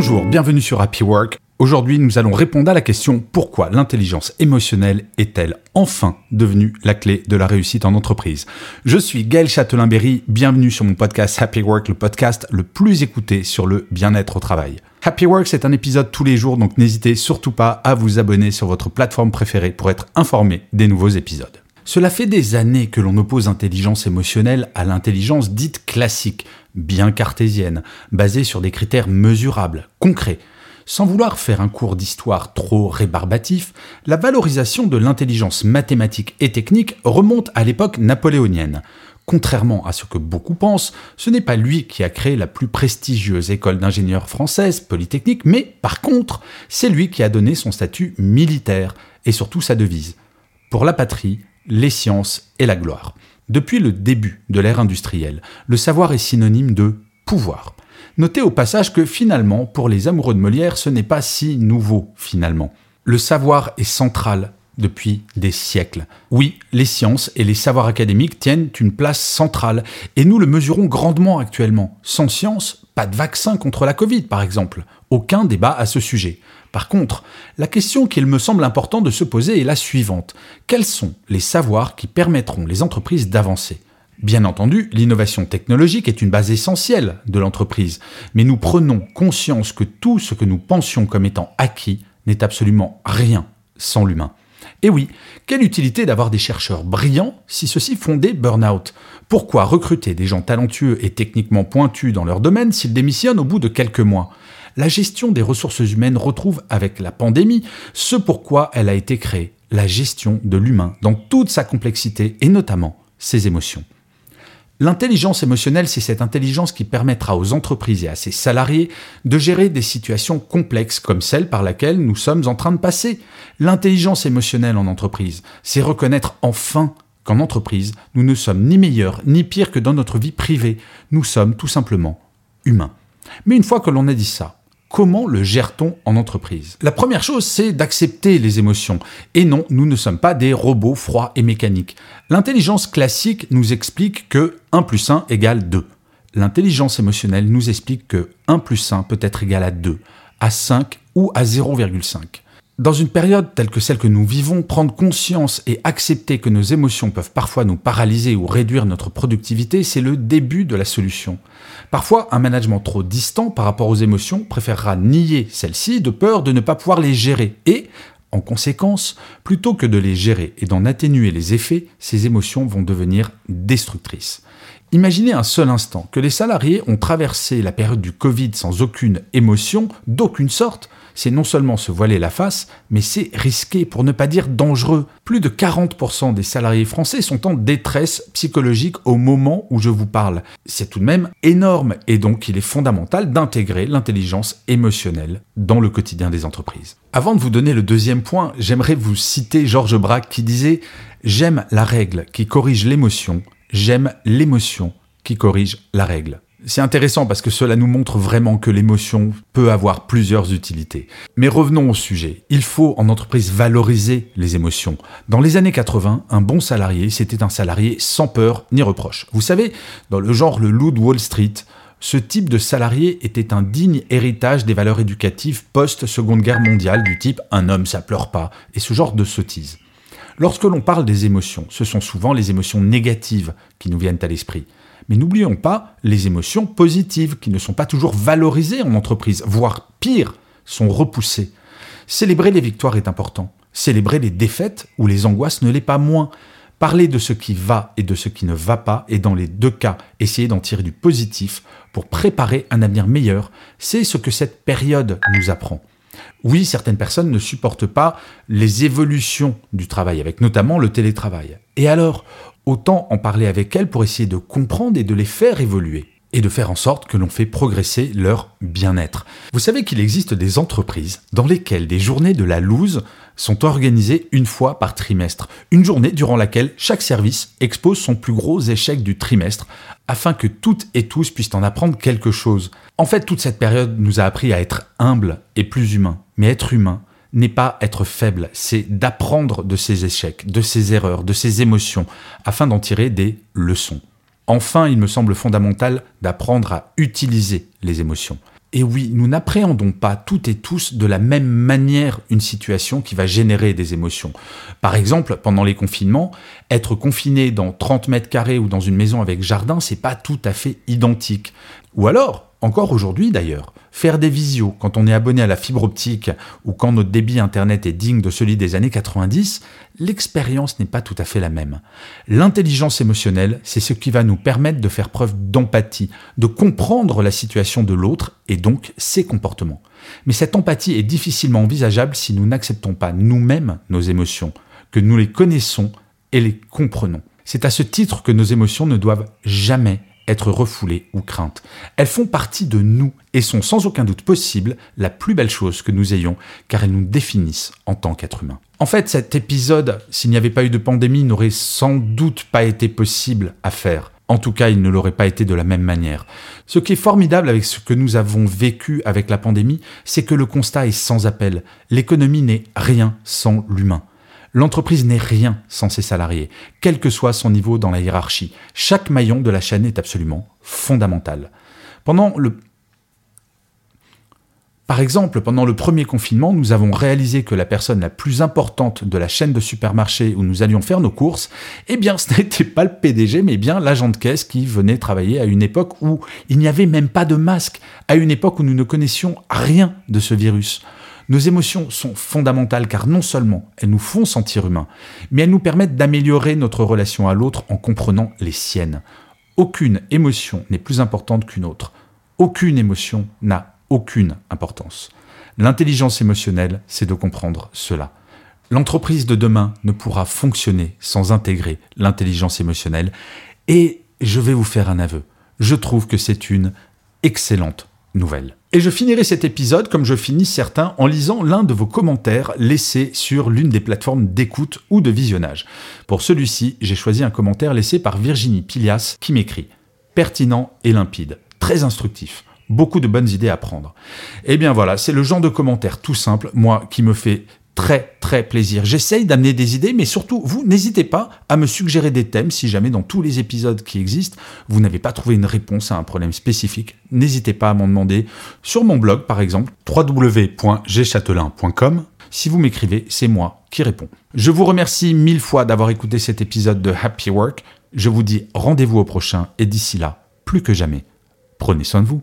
Bonjour, bienvenue sur Happy Work. Aujourd'hui, nous allons répondre à la question pourquoi l'intelligence émotionnelle est-elle enfin devenue la clé de la réussite en entreprise? Je suis Gaël Châtelain-Berry, bienvenue sur mon podcast Happy Work, le podcast le plus écouté sur le bien-être au travail. Happy Work, c'est un épisode tous les jours, donc n'hésitez surtout pas à vous abonner sur votre plateforme préférée pour être informé des nouveaux épisodes. Cela fait des années que l'on oppose intelligence émotionnelle à l'intelligence dite classique, bien cartésienne, basée sur des critères mesurables, concrets. Sans vouloir faire un cours d'histoire trop rébarbatif, la valorisation de l'intelligence mathématique et technique remonte à l'époque napoléonienne. Contrairement à ce que beaucoup pensent, ce n'est pas lui qui a créé la plus prestigieuse école d'ingénieurs française, Polytechnique, mais par contre, c'est lui qui a donné son statut militaire et surtout sa devise. Pour la patrie, les sciences et la gloire. Depuis le début de l'ère industrielle, le savoir est synonyme de pouvoir. Notez au passage que finalement, pour les amoureux de Molière, ce n'est pas si nouveau finalement. Le savoir est central depuis des siècles. Oui, les sciences et les savoirs académiques tiennent une place centrale, et nous le mesurons grandement actuellement. Sans science, pas de vaccin contre la Covid, par exemple. Aucun débat à ce sujet. Par contre, la question qu'il me semble important de se poser est la suivante. Quels sont les savoirs qui permettront les entreprises d'avancer? Bien entendu, l'innovation technologique est une base essentielle de l'entreprise, mais nous prenons conscience que tout ce que nous pensions comme étant acquis n'est absolument rien sans l'humain. Et oui, quelle utilité d'avoir des chercheurs brillants si ceux-ci font des burn-out? Pourquoi recruter des gens talentueux et techniquement pointus dans leur domaine s'ils démissionnent au bout de quelques mois? La gestion des ressources humaines retrouve avec la pandémie ce pourquoi elle a été créée, la gestion de l'humain dans toute sa complexité et notamment ses émotions. L'intelligence émotionnelle, c'est cette intelligence qui permettra aux entreprises et à ses salariés de gérer des situations complexes comme celle par laquelle nous sommes en train de passer. L'intelligence émotionnelle en entreprise, c'est reconnaître enfin qu'en entreprise, nous ne sommes ni meilleurs ni pires que dans notre vie privée. Nous sommes tout simplement humains. Mais une fois que l'on a dit ça, Comment le gère-t-on en entreprise? La première chose, c'est d'accepter les émotions. Et non, nous ne sommes pas des robots froids et mécaniques. L'intelligence classique nous explique que 1 plus 1 égale 2. L'intelligence émotionnelle nous explique que 1 plus 1 peut être égal à 2, à 5 ou à 0,5. Dans une période telle que celle que nous vivons, prendre conscience et accepter que nos émotions peuvent parfois nous paralyser ou réduire notre productivité, c'est le début de la solution. Parfois, un management trop distant par rapport aux émotions préférera nier celles-ci de peur de ne pas pouvoir les gérer et, en conséquence, plutôt que de les gérer et d'en atténuer les effets, ces émotions vont devenir destructrices. Imaginez un seul instant que les salariés ont traversé la période du Covid sans aucune émotion, d'aucune sorte, c'est non seulement se voiler la face, mais c'est risqué, pour ne pas dire dangereux. Plus de 40% des salariés français sont en détresse psychologique au moment où je vous parle. C'est tout de même énorme, et donc il est fondamental d'intégrer l'intelligence émotionnelle dans le quotidien des entreprises. Avant de vous donner le deuxième point, j'aimerais vous citer Georges Braque qui disait J'aime la règle qui corrige l'émotion, j'aime l'émotion qui corrige la règle. C'est intéressant parce que cela nous montre vraiment que l'émotion peut avoir plusieurs utilités. Mais revenons au sujet. Il faut en entreprise valoriser les émotions. Dans les années 80, un bon salarié, c'était un salarié sans peur ni reproche. Vous savez, dans le genre le loup de Wall Street, ce type de salarié était un digne héritage des valeurs éducatives post-seconde guerre mondiale du type un homme ça pleure pas et ce genre de sottise. Lorsque l'on parle des émotions, ce sont souvent les émotions négatives qui nous viennent à l'esprit. Mais n'oublions pas les émotions positives qui ne sont pas toujours valorisées en entreprise, voire pire, sont repoussées. Célébrer les victoires est important. Célébrer les défaites ou les angoisses ne l'est pas moins. Parler de ce qui va et de ce qui ne va pas, et dans les deux cas, essayer d'en tirer du positif pour préparer un avenir meilleur, c'est ce que cette période nous apprend. Oui, certaines personnes ne supportent pas les évolutions du travail, avec notamment le télétravail. Et alors, autant en parler avec elles pour essayer de comprendre et de les faire évoluer et de faire en sorte que l'on fait progresser leur bien-être. Vous savez qu'il existe des entreprises dans lesquelles des journées de la loose sont organisées une fois par trimestre. Une journée durant laquelle chaque service expose son plus gros échec du trimestre afin que toutes et tous puissent en apprendre quelque chose. En fait, toute cette période nous a appris à être humbles et plus humains. Mais être humain n'est pas être faible, c'est d'apprendre de ses échecs, de ses erreurs, de ses émotions, afin d'en tirer des leçons. Enfin, il me semble fondamental d'apprendre à utiliser les émotions. Et oui, nous n'appréhendons pas toutes et tous de la même manière une situation qui va générer des émotions. Par exemple, pendant les confinements, être confiné dans 30 mètres carrés ou dans une maison avec jardin, c'est pas tout à fait identique. Ou alors, encore aujourd'hui d'ailleurs, faire des visios quand on est abonné à la fibre optique ou quand notre débit internet est digne de celui des années 90, l'expérience n'est pas tout à fait la même. L'intelligence émotionnelle, c'est ce qui va nous permettre de faire preuve d'empathie, de comprendre la situation de l'autre et donc ses comportements. Mais cette empathie est difficilement envisageable si nous n'acceptons pas nous-mêmes nos émotions, que nous les connaissons et les comprenons. C'est à ce titre que nos émotions ne doivent jamais être refoulées ou craintes. Elles font partie de nous et sont sans aucun doute possible la plus belle chose que nous ayons, car elles nous définissent en tant qu'être humain. En fait, cet épisode, s'il n'y avait pas eu de pandémie, n'aurait sans doute pas été possible à faire. En tout cas, il ne l'aurait pas été de la même manière. Ce qui est formidable avec ce que nous avons vécu avec la pandémie, c'est que le constat est sans appel. L'économie n'est rien sans l'humain. L'entreprise n'est rien sans ses salariés, quel que soit son niveau dans la hiérarchie. Chaque maillon de la chaîne est absolument fondamental. Pendant le par exemple, pendant le premier confinement, nous avons réalisé que la personne la plus importante de la chaîne de supermarchés où nous allions faire nos courses, eh bien, ce n'était pas le PDG, mais bien l'agent de caisse qui venait travailler à une époque où il n'y avait même pas de masque, à une époque où nous ne connaissions rien de ce virus. Nos émotions sont fondamentales car non seulement elles nous font sentir humains, mais elles nous permettent d'améliorer notre relation à l'autre en comprenant les siennes. Aucune émotion n'est plus importante qu'une autre. Aucune émotion n'a aucune importance. L'intelligence émotionnelle, c'est de comprendre cela. L'entreprise de demain ne pourra fonctionner sans intégrer l'intelligence émotionnelle et je vais vous faire un aveu. Je trouve que c'est une excellente nouvelle. Et je finirai cet épisode comme je finis certains en lisant l'un de vos commentaires laissés sur l'une des plateformes d'écoute ou de visionnage. Pour celui-ci, j'ai choisi un commentaire laissé par Virginie Pilias qui m'écrit Pertinent et limpide, très instructif, beaucoup de bonnes idées à prendre. Eh bien voilà, c'est le genre de commentaire tout simple, moi, qui me fait très très plaisir. J'essaye d'amener des idées, mais surtout, vous n'hésitez pas à me suggérer des thèmes si jamais dans tous les épisodes qui existent, vous n'avez pas trouvé une réponse à un problème spécifique. N'hésitez pas à m'en demander sur mon blog, par exemple, www.gchatelain.com. Si vous m'écrivez, c'est moi qui réponds. Je vous remercie mille fois d'avoir écouté cet épisode de Happy Work. Je vous dis rendez-vous au prochain et d'ici là, plus que jamais, prenez soin de vous.